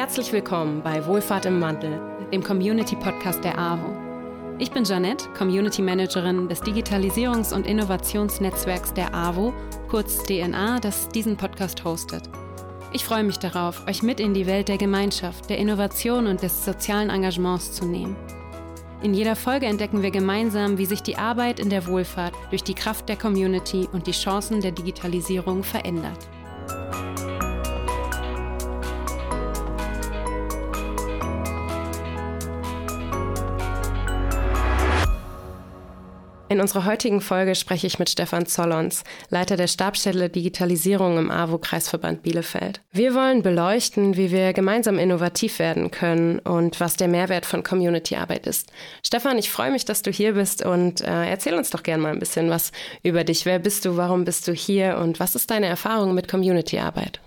Herzlich willkommen bei Wohlfahrt im Wandel, dem Community-Podcast der AWO. Ich bin Janette, Community Managerin des Digitalisierungs- und Innovationsnetzwerks der AWO, kurz DNA, das diesen Podcast hostet. Ich freue mich darauf, euch mit in die Welt der Gemeinschaft, der Innovation und des sozialen Engagements zu nehmen. In jeder Folge entdecken wir gemeinsam, wie sich die Arbeit in der Wohlfahrt durch die Kraft der Community und die Chancen der Digitalisierung verändert. In unserer heutigen Folge spreche ich mit Stefan Zollons, Leiter der Stabsstelle Digitalisierung im AWO-Kreisverband Bielefeld. Wir wollen beleuchten, wie wir gemeinsam innovativ werden können und was der Mehrwert von Community-Arbeit ist. Stefan, ich freue mich, dass du hier bist und äh, erzähl uns doch gerne mal ein bisschen was über dich. Wer bist du, warum bist du hier und was ist deine Erfahrung mit Community-Arbeit?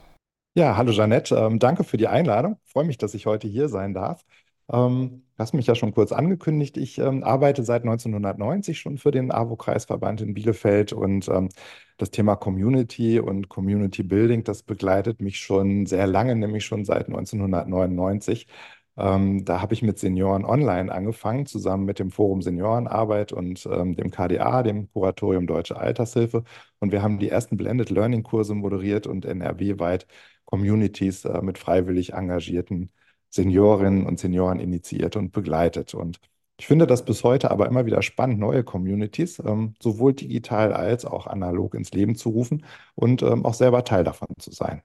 Ja, hallo Jeanette, ähm, danke für die Einladung. Freue mich, dass ich heute hier sein darf. Ähm, hast mich ja schon kurz angekündigt. Ich ähm, arbeite seit 1990 schon für den AWO-Kreisverband in Bielefeld und ähm, das Thema Community und Community Building, das begleitet mich schon sehr lange, nämlich schon seit 1999. Ähm, da habe ich mit Senioren online angefangen, zusammen mit dem Forum Seniorenarbeit und ähm, dem KDA, dem Kuratorium Deutsche Altershilfe. Und wir haben die ersten Blended Learning Kurse moderiert und NRW-weit Communities äh, mit freiwillig engagierten Seniorinnen und Senioren initiiert und begleitet. Und ich finde das bis heute aber immer wieder spannend, neue Communities ähm, sowohl digital als auch analog ins Leben zu rufen und ähm, auch selber Teil davon zu sein.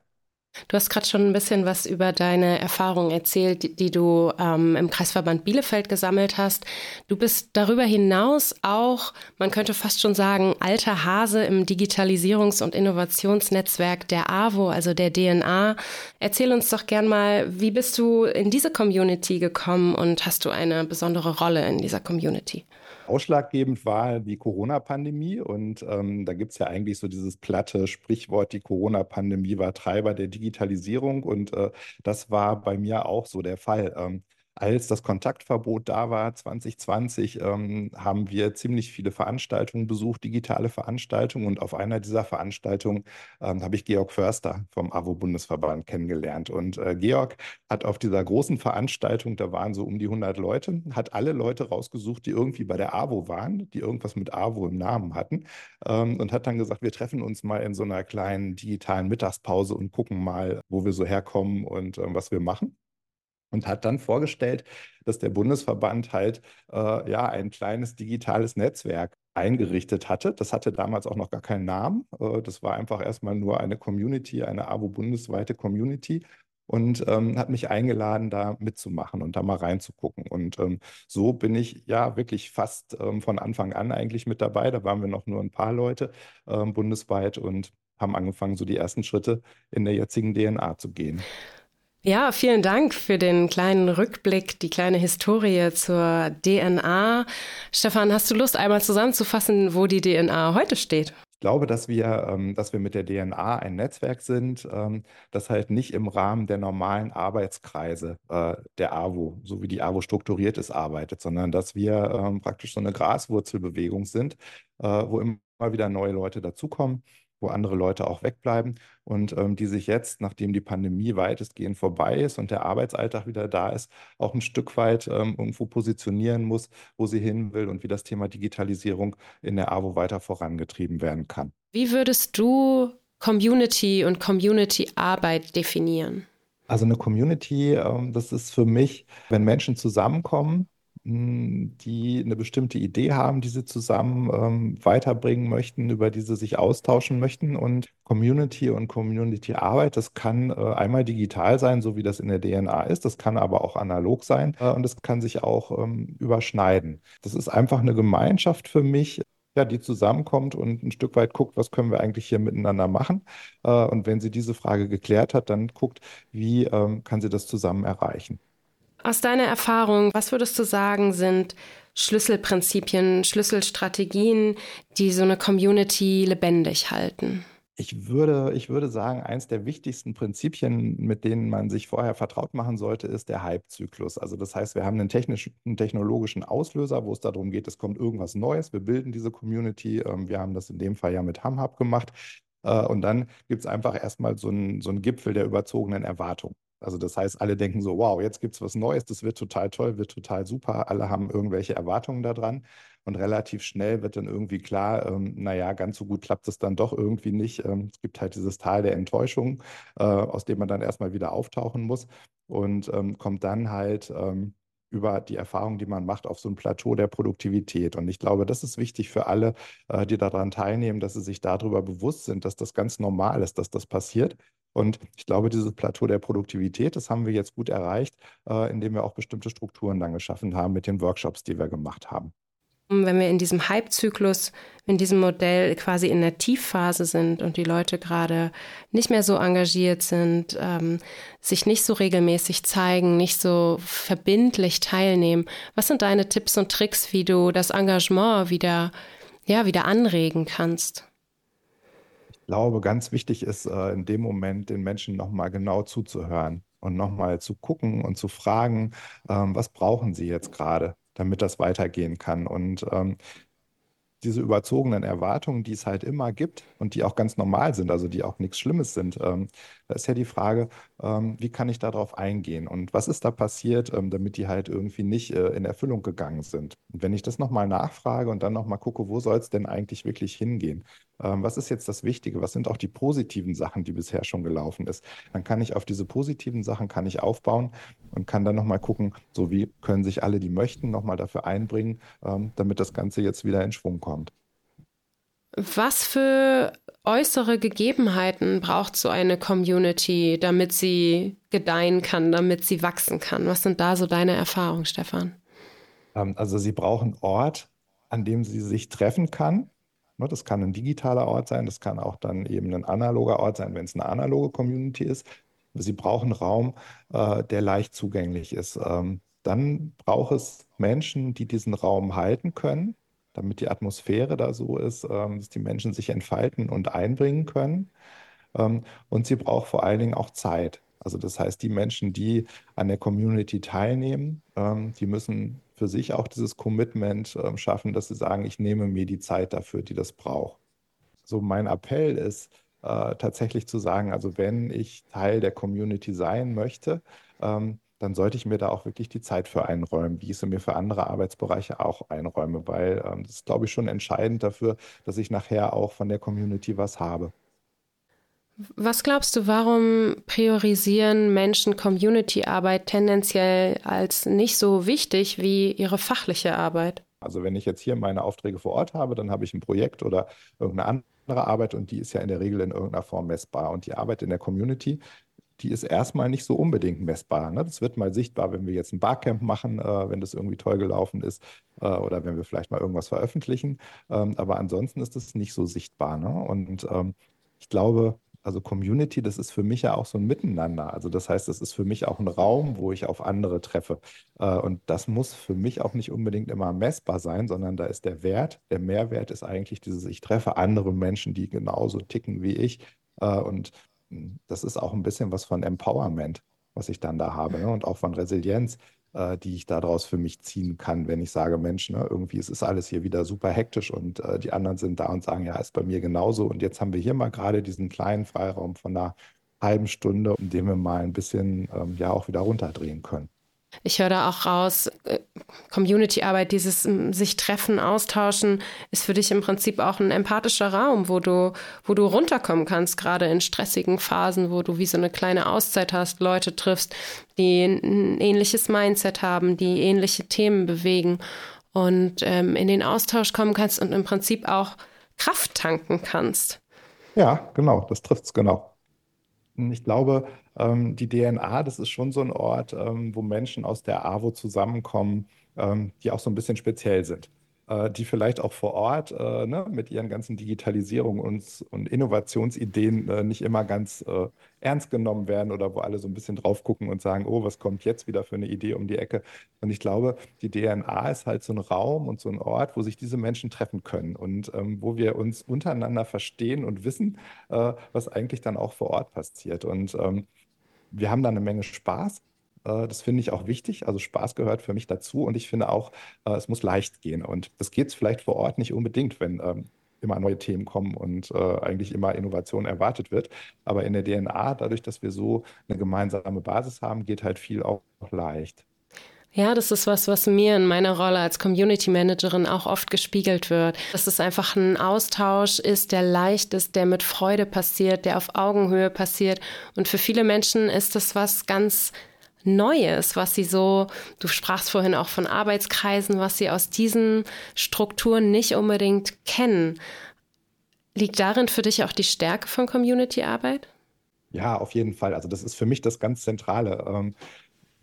Du hast gerade schon ein bisschen was über deine Erfahrungen erzählt, die, die du ähm, im Kreisverband Bielefeld gesammelt hast. Du bist darüber hinaus auch, man könnte fast schon sagen, alter Hase im Digitalisierungs- und Innovationsnetzwerk der AWO, also der DNA. Erzähl uns doch gern mal, wie bist du in diese Community gekommen und hast du eine besondere Rolle in dieser Community? Ausschlaggebend war die Corona-Pandemie und ähm, da gibt es ja eigentlich so dieses platte Sprichwort, die Corona-Pandemie war Treiber der Digitalisierung und äh, das war bei mir auch so der Fall. Ähm, als das Kontaktverbot da war, 2020, ähm, haben wir ziemlich viele Veranstaltungen besucht, digitale Veranstaltungen. Und auf einer dieser Veranstaltungen ähm, habe ich Georg Förster vom AWO-Bundesverband kennengelernt. Und äh, Georg hat auf dieser großen Veranstaltung, da waren so um die 100 Leute, hat alle Leute rausgesucht, die irgendwie bei der AWO waren, die irgendwas mit AWO im Namen hatten. Ähm, und hat dann gesagt, wir treffen uns mal in so einer kleinen digitalen Mittagspause und gucken mal, wo wir so herkommen und äh, was wir machen und hat dann vorgestellt, dass der Bundesverband halt äh, ja ein kleines digitales Netzwerk eingerichtet hatte. Das hatte damals auch noch gar keinen Namen. Äh, das war einfach erstmal nur eine Community, eine AWO bundesweite Community und ähm, hat mich eingeladen, da mitzumachen und da mal reinzugucken. Und ähm, so bin ich ja wirklich fast ähm, von Anfang an eigentlich mit dabei. Da waren wir noch nur ein paar Leute ähm, bundesweit und haben angefangen, so die ersten Schritte in der jetzigen DNA zu gehen. Ja, vielen Dank für den kleinen Rückblick, die kleine Historie zur DNA. Stefan, hast du Lust, einmal zusammenzufassen, wo die DNA heute steht? Ich glaube, dass wir, ähm, dass wir mit der DNA ein Netzwerk sind, ähm, das halt nicht im Rahmen der normalen Arbeitskreise äh, der AWO, so wie die AWO strukturiert ist, arbeitet, sondern dass wir ähm, praktisch so eine Graswurzelbewegung sind, äh, wo immer wieder neue Leute dazukommen wo andere Leute auch wegbleiben und ähm, die sich jetzt, nachdem die Pandemie weitestgehend vorbei ist und der Arbeitsalltag wieder da ist, auch ein Stück weit ähm, irgendwo positionieren muss, wo sie hin will und wie das Thema Digitalisierung in der AWO weiter vorangetrieben werden kann. Wie würdest du Community und Community-Arbeit definieren? Also eine Community, ähm, das ist für mich, wenn Menschen zusammenkommen, die eine bestimmte Idee haben, die sie zusammen ähm, weiterbringen möchten, über die sie sich austauschen möchten. Und Community und Community-Arbeit, das kann äh, einmal digital sein, so wie das in der DNA ist, das kann aber auch analog sein äh, und es kann sich auch ähm, überschneiden. Das ist einfach eine Gemeinschaft für mich, ja, die zusammenkommt und ein Stück weit guckt, was können wir eigentlich hier miteinander machen. Äh, und wenn sie diese Frage geklärt hat, dann guckt, wie ähm, kann sie das zusammen erreichen. Aus deiner Erfahrung, was würdest du sagen, sind Schlüsselprinzipien, Schlüsselstrategien, die so eine Community lebendig halten? Ich würde, ich würde sagen, eins der wichtigsten Prinzipien, mit denen man sich vorher vertraut machen sollte, ist der Hype-Zyklus. Also das heißt, wir haben einen technischen, einen technologischen Auslöser, wo es darum geht, es kommt irgendwas Neues, wir bilden diese Community. Ähm, wir haben das in dem Fall ja mit HamHub gemacht. Äh, und dann gibt es einfach erstmal so einen, so einen Gipfel der überzogenen Erwartung. Also das heißt, alle denken so, wow, jetzt gibt es was Neues, das wird total toll, wird total super. Alle haben irgendwelche Erwartungen daran. Und relativ schnell wird dann irgendwie klar, ähm, naja, ganz so gut klappt es dann doch irgendwie nicht. Ähm, es gibt halt dieses Tal der Enttäuschung, äh, aus dem man dann erstmal wieder auftauchen muss und ähm, kommt dann halt ähm, über die Erfahrung, die man macht, auf so ein Plateau der Produktivität. Und ich glaube, das ist wichtig für alle, äh, die daran teilnehmen, dass sie sich darüber bewusst sind, dass das ganz normal ist, dass das passiert. Und ich glaube, dieses Plateau der Produktivität, das haben wir jetzt gut erreicht, äh, indem wir auch bestimmte Strukturen dann geschaffen haben mit den Workshops, die wir gemacht haben. Wenn wir in diesem Hype-Zyklus, in diesem Modell quasi in der Tiefphase sind und die Leute gerade nicht mehr so engagiert sind, ähm, sich nicht so regelmäßig zeigen, nicht so verbindlich teilnehmen, was sind deine Tipps und Tricks, wie du das Engagement wieder, ja, wieder anregen kannst? Ich glaube, ganz wichtig ist äh, in dem Moment den Menschen nochmal genau zuzuhören und nochmal zu gucken und zu fragen, ähm, was brauchen sie jetzt gerade? damit das weitergehen kann. Und ähm, diese überzogenen Erwartungen, die es halt immer gibt und die auch ganz normal sind, also die auch nichts Schlimmes sind, ähm, da ist ja die Frage, ähm, wie kann ich darauf eingehen und was ist da passiert, ähm, damit die halt irgendwie nicht äh, in Erfüllung gegangen sind. Und wenn ich das nochmal nachfrage und dann nochmal gucke, wo soll es denn eigentlich wirklich hingehen? Ähm, was ist jetzt das Wichtige? Was sind auch die positiven Sachen, die bisher schon gelaufen ist? Dann kann ich auf diese positiven Sachen kann ich aufbauen und kann dann nochmal gucken, so wie können sich alle, die möchten, nochmal dafür einbringen, damit das Ganze jetzt wieder in Schwung kommt. Was für äußere Gegebenheiten braucht so eine Community, damit sie gedeihen kann, damit sie wachsen kann? Was sind da so deine Erfahrungen, Stefan? Ähm, also sie brauchen Ort, an dem sie sich treffen kann. Ne, das kann ein digitaler Ort sein, das kann auch dann eben ein analoger Ort sein, wenn es eine analoge Community ist. Sie brauchen Raum, äh, der leicht zugänglich ist. Ähm, dann braucht es Menschen, die diesen Raum halten können, damit die Atmosphäre da so ist, ähm, dass die Menschen sich entfalten und einbringen können. Ähm, und sie braucht vor allen Dingen auch Zeit. Also das heißt, die Menschen, die an der Community teilnehmen, ähm, die müssen für sich auch dieses Commitment schaffen, dass sie sagen, ich nehme mir die Zeit dafür, die das braucht. So mein Appell ist äh, tatsächlich zu sagen, also wenn ich Teil der Community sein möchte, dann sollte ich mir da auch wirklich die Zeit für einräumen, wie ich sie mir für andere Arbeitsbereiche auch einräume, weil ähm, das ist, glaube ich, schon entscheidend dafür, dass ich nachher auch von der Community was habe. Was glaubst du, warum priorisieren Menschen Community-Arbeit tendenziell als nicht so wichtig wie ihre fachliche Arbeit? Also wenn ich jetzt hier meine Aufträge vor Ort habe, dann habe ich ein Projekt oder irgendeine andere Arbeit und die ist ja in der Regel in irgendeiner Form messbar. Und die Arbeit in der Community, die ist erstmal nicht so unbedingt messbar. Ne? Das wird mal sichtbar, wenn wir jetzt ein Barcamp machen, äh, wenn das irgendwie toll gelaufen ist äh, oder wenn wir vielleicht mal irgendwas veröffentlichen. Ähm, aber ansonsten ist das nicht so sichtbar. Ne? Und ähm, ich glaube, also Community, das ist für mich ja auch so ein Miteinander. Also das heißt, das ist für mich auch ein Raum, wo ich auf andere treffe. Äh, und das muss für mich auch nicht unbedingt immer messbar sein, sondern da ist der Wert, der Mehrwert ist eigentlich dieses, ich treffe andere Menschen, die genauso ticken wie ich. Äh, und das ist auch ein bisschen was von Empowerment, was ich dann da habe ne? und auch von Resilienz, äh, die ich daraus für mich ziehen kann, wenn ich sage, Mensch, ne, irgendwie ist es alles hier wieder super hektisch und äh, die anderen sind da und sagen, ja, ist bei mir genauso. Und jetzt haben wir hier mal gerade diesen kleinen Freiraum von einer halben Stunde, in dem wir mal ein bisschen ähm, ja auch wieder runterdrehen können. Ich höre da auch raus, äh, Community-Arbeit, dieses sich treffen, austauschen, ist für dich im Prinzip auch ein empathischer Raum, wo du, wo du runterkommen kannst, gerade in stressigen Phasen, wo du wie so eine kleine Auszeit hast, Leute triffst, die ein ähnliches Mindset haben, die ähnliche Themen bewegen und ähm, in den Austausch kommen kannst und im Prinzip auch Kraft tanken kannst. Ja, genau, das trifft es genau. Ich glaube, ähm, die DNA, das ist schon so ein Ort, ähm, wo Menschen aus der AWO zusammenkommen, ähm, die auch so ein bisschen speziell sind. Äh, die vielleicht auch vor Ort äh, ne, mit ihren ganzen Digitalisierungen und, und Innovationsideen äh, nicht immer ganz äh, ernst genommen werden oder wo alle so ein bisschen drauf gucken und sagen, oh, was kommt jetzt wieder für eine Idee um die Ecke? Und ich glaube, die DNA ist halt so ein Raum und so ein Ort, wo sich diese Menschen treffen können und ähm, wo wir uns untereinander verstehen und wissen, äh, was eigentlich dann auch vor Ort passiert. Und ähm, wir haben da eine Menge Spaß. Äh, das finde ich auch wichtig. Also Spaß gehört für mich dazu und ich finde auch, äh, es muss leicht gehen. Und das geht vielleicht vor Ort nicht unbedingt, wenn ähm, immer neue Themen kommen und äh, eigentlich immer Innovation erwartet wird. Aber in der DNA, dadurch, dass wir so eine gemeinsame Basis haben, geht halt viel auch leicht. Ja, das ist was, was mir in meiner Rolle als Community Managerin auch oft gespiegelt wird. Dass es einfach ein Austausch ist, der leicht ist, der mit Freude passiert, der auf Augenhöhe passiert. Und für viele Menschen ist das was ganz Neues, was sie so, du sprachst vorhin auch von Arbeitskreisen, was sie aus diesen Strukturen nicht unbedingt kennen. Liegt darin für dich auch die Stärke von Community-Arbeit? Ja, auf jeden Fall. Also das ist für mich das ganz Zentrale. Ähm,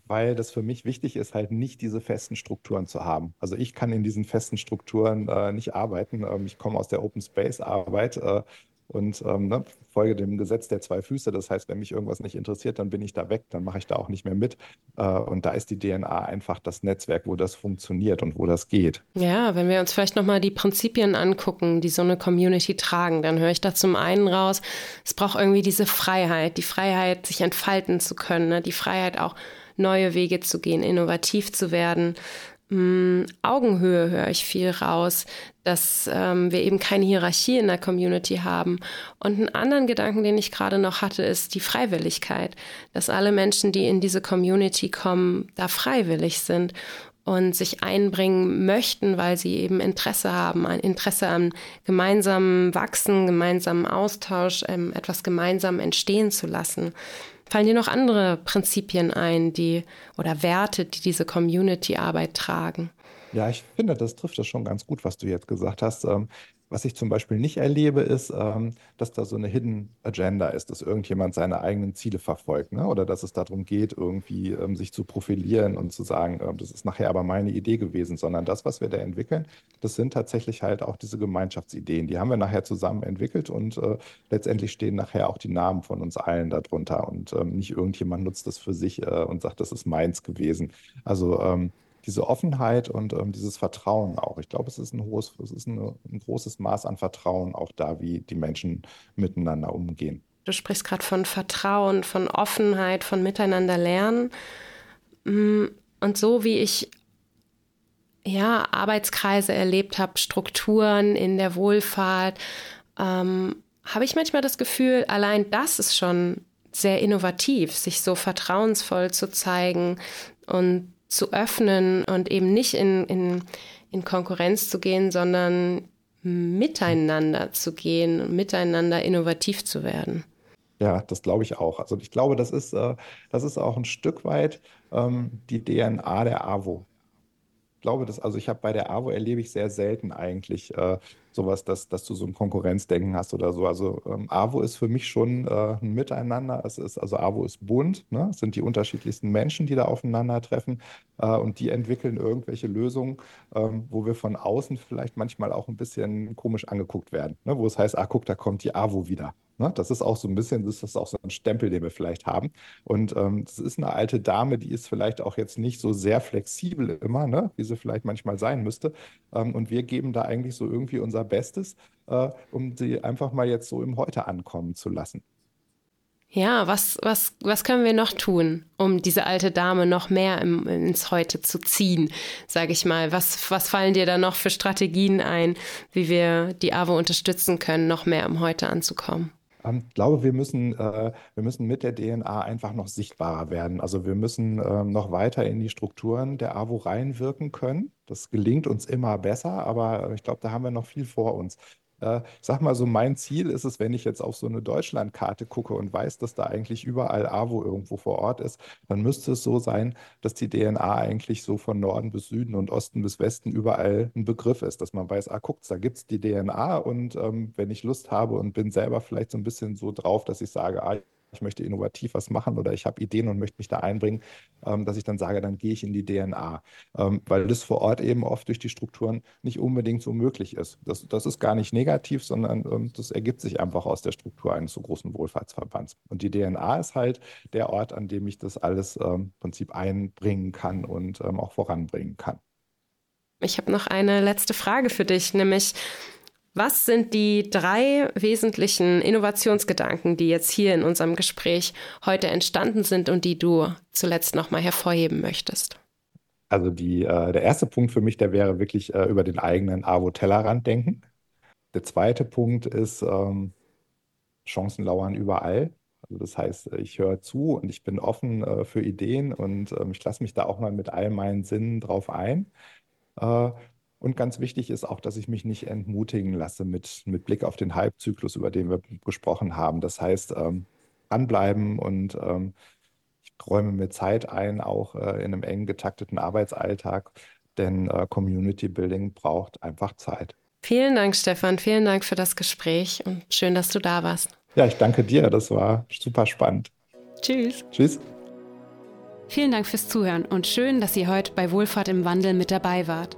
weil das für mich wichtig ist, halt nicht diese festen Strukturen zu haben. Also ich kann in diesen festen Strukturen äh, nicht arbeiten. Ähm, ich komme aus der Open Space Arbeit äh, und ähm, ne, folge dem Gesetz der zwei Füße. Das heißt, wenn mich irgendwas nicht interessiert, dann bin ich da weg, dann mache ich da auch nicht mehr mit. Äh, und da ist die DNA einfach das Netzwerk, wo das funktioniert und wo das geht. Ja, wenn wir uns vielleicht nochmal die Prinzipien angucken, die so eine Community tragen, dann höre ich da zum einen raus, es braucht irgendwie diese Freiheit, die Freiheit, sich entfalten zu können, ne? die Freiheit auch neue Wege zu gehen, innovativ zu werden. Mm, Augenhöhe höre ich viel raus, dass ähm, wir eben keine Hierarchie in der Community haben. Und einen anderen Gedanken, den ich gerade noch hatte, ist die Freiwilligkeit, dass alle Menschen, die in diese Community kommen, da freiwillig sind und sich einbringen möchten, weil sie eben Interesse haben, ein Interesse am gemeinsamen Wachsen, gemeinsamen Austausch, ähm, etwas gemeinsam entstehen zu lassen. Fallen dir noch andere Prinzipien ein, die oder Werte, die diese Community-Arbeit tragen? Ja, ich finde, das trifft das schon ganz gut, was du jetzt gesagt hast. Was ich zum Beispiel nicht erlebe, ist, ähm, dass da so eine Hidden Agenda ist, dass irgendjemand seine eigenen Ziele verfolgt, ne? Oder dass es darum geht, irgendwie ähm, sich zu profilieren und zu sagen, ähm, das ist nachher aber meine Idee gewesen, sondern das, was wir da entwickeln, das sind tatsächlich halt auch diese Gemeinschaftsideen. Die haben wir nachher zusammen entwickelt und äh, letztendlich stehen nachher auch die Namen von uns allen darunter und ähm, nicht irgendjemand nutzt das für sich äh, und sagt, das ist meins gewesen. Also ähm, diese Offenheit und ähm, dieses Vertrauen auch. Ich glaube, es ist ein hohes, es ist eine, ein großes Maß an Vertrauen auch da, wie die Menschen miteinander umgehen. Du sprichst gerade von Vertrauen, von Offenheit, von miteinander lernen. Mm, und so wie ich ja Arbeitskreise erlebt habe, Strukturen in der Wohlfahrt, ähm, habe ich manchmal das Gefühl, allein das ist schon sehr innovativ, sich so vertrauensvoll zu zeigen und zu öffnen und eben nicht in, in, in Konkurrenz zu gehen, sondern miteinander zu gehen, miteinander innovativ zu werden. Ja, das glaube ich auch. Also ich glaube, das ist, äh, das ist auch ein Stück weit ähm, die DNA der AWO glaube, dass, also ich habe bei der AWO erlebe ich sehr selten eigentlich äh, sowas, dass, dass du so ein Konkurrenzdenken hast oder so. Also ähm, AWO ist für mich schon äh, ein Miteinander. Es ist, also AWO ist bunt, ne? Es sind die unterschiedlichsten Menschen, die da aufeinandertreffen äh, und die entwickeln irgendwelche Lösungen, ähm, wo wir von außen vielleicht manchmal auch ein bisschen komisch angeguckt werden, ne? Wo es heißt, ah, guck, da kommt die AWO wieder. Ne? Das ist auch so ein bisschen, das ist auch so ein Stempel, den wir vielleicht haben. Und ähm, das ist eine alte Dame, die ist vielleicht auch jetzt nicht so sehr flexibel immer, ne? wie sie vielleicht manchmal sein müsste. Ähm, und wir geben da eigentlich so irgendwie unser Bestes, äh, um sie einfach mal jetzt so im Heute ankommen zu lassen. Ja, was, was, was können wir noch tun, um diese alte Dame noch mehr im, ins Heute zu ziehen, sage ich mal? Was, was fallen dir da noch für Strategien ein, wie wir die AWO unterstützen können, noch mehr im Heute anzukommen? Ich glaube, wir müssen, äh, wir müssen mit der DNA einfach noch sichtbarer werden. Also wir müssen ähm, noch weiter in die Strukturen der AWO reinwirken können. Das gelingt uns immer besser, aber ich glaube, da haben wir noch viel vor uns. Ich sag mal so, mein Ziel ist es, wenn ich jetzt auf so eine Deutschlandkarte gucke und weiß, dass da eigentlich überall AWO irgendwo vor Ort ist, dann müsste es so sein, dass die DNA eigentlich so von Norden bis Süden und Osten bis Westen überall ein Begriff ist, dass man weiß, ah, guckt, da gibt es die DNA und ähm, wenn ich Lust habe und bin selber vielleicht so ein bisschen so drauf, dass ich sage, ah, ich möchte innovativ was machen oder ich habe Ideen und möchte mich da einbringen, ähm, dass ich dann sage, dann gehe ich in die DNA, ähm, weil das vor Ort eben oft durch die Strukturen nicht unbedingt so möglich ist. Das, das ist gar nicht negativ, sondern ähm, das ergibt sich einfach aus der Struktur eines so großen Wohlfahrtsverbands. Und die DNA ist halt der Ort, an dem ich das alles im Prinzip einbringen kann und auch voranbringen kann. Ich habe noch eine letzte Frage für dich, nämlich was sind die drei wesentlichen Innovationsgedanken, die jetzt hier in unserem Gespräch heute entstanden sind und die du zuletzt nochmal hervorheben möchtest? Also die, äh, der erste Punkt für mich, der wäre wirklich äh, über den eigenen AWO-Tellerrand denken. der zweite Punkt ist, ähm, Chancen lauern überall. Also das heißt, ich höre zu und ich bin offen äh, für Ideen und ähm, ich lasse mich da auch mal mit all meinen Sinnen drauf ein. Und ganz wichtig ist auch, dass ich mich nicht entmutigen lasse mit, mit Blick auf den Halbzyklus, über den wir gesprochen haben. Das heißt, ähm, anbleiben und ähm, ich räume mir Zeit ein, auch äh, in einem eng getakteten Arbeitsalltag, denn äh, Community Building braucht einfach Zeit. Vielen Dank, Stefan. Vielen Dank für das Gespräch und schön, dass du da warst. Ja, ich danke dir. Das war super spannend. Tschüss. Tschüss. Vielen Dank fürs Zuhören und schön, dass ihr heute bei Wohlfahrt im Wandel mit dabei wart.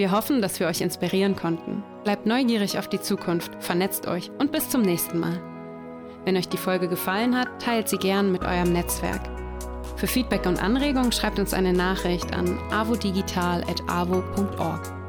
Wir hoffen, dass wir euch inspirieren konnten. Bleibt neugierig auf die Zukunft, vernetzt euch und bis zum nächsten Mal. Wenn euch die Folge gefallen hat, teilt sie gern mit eurem Netzwerk. Für Feedback und Anregungen schreibt uns eine Nachricht an avodigital.avo.org.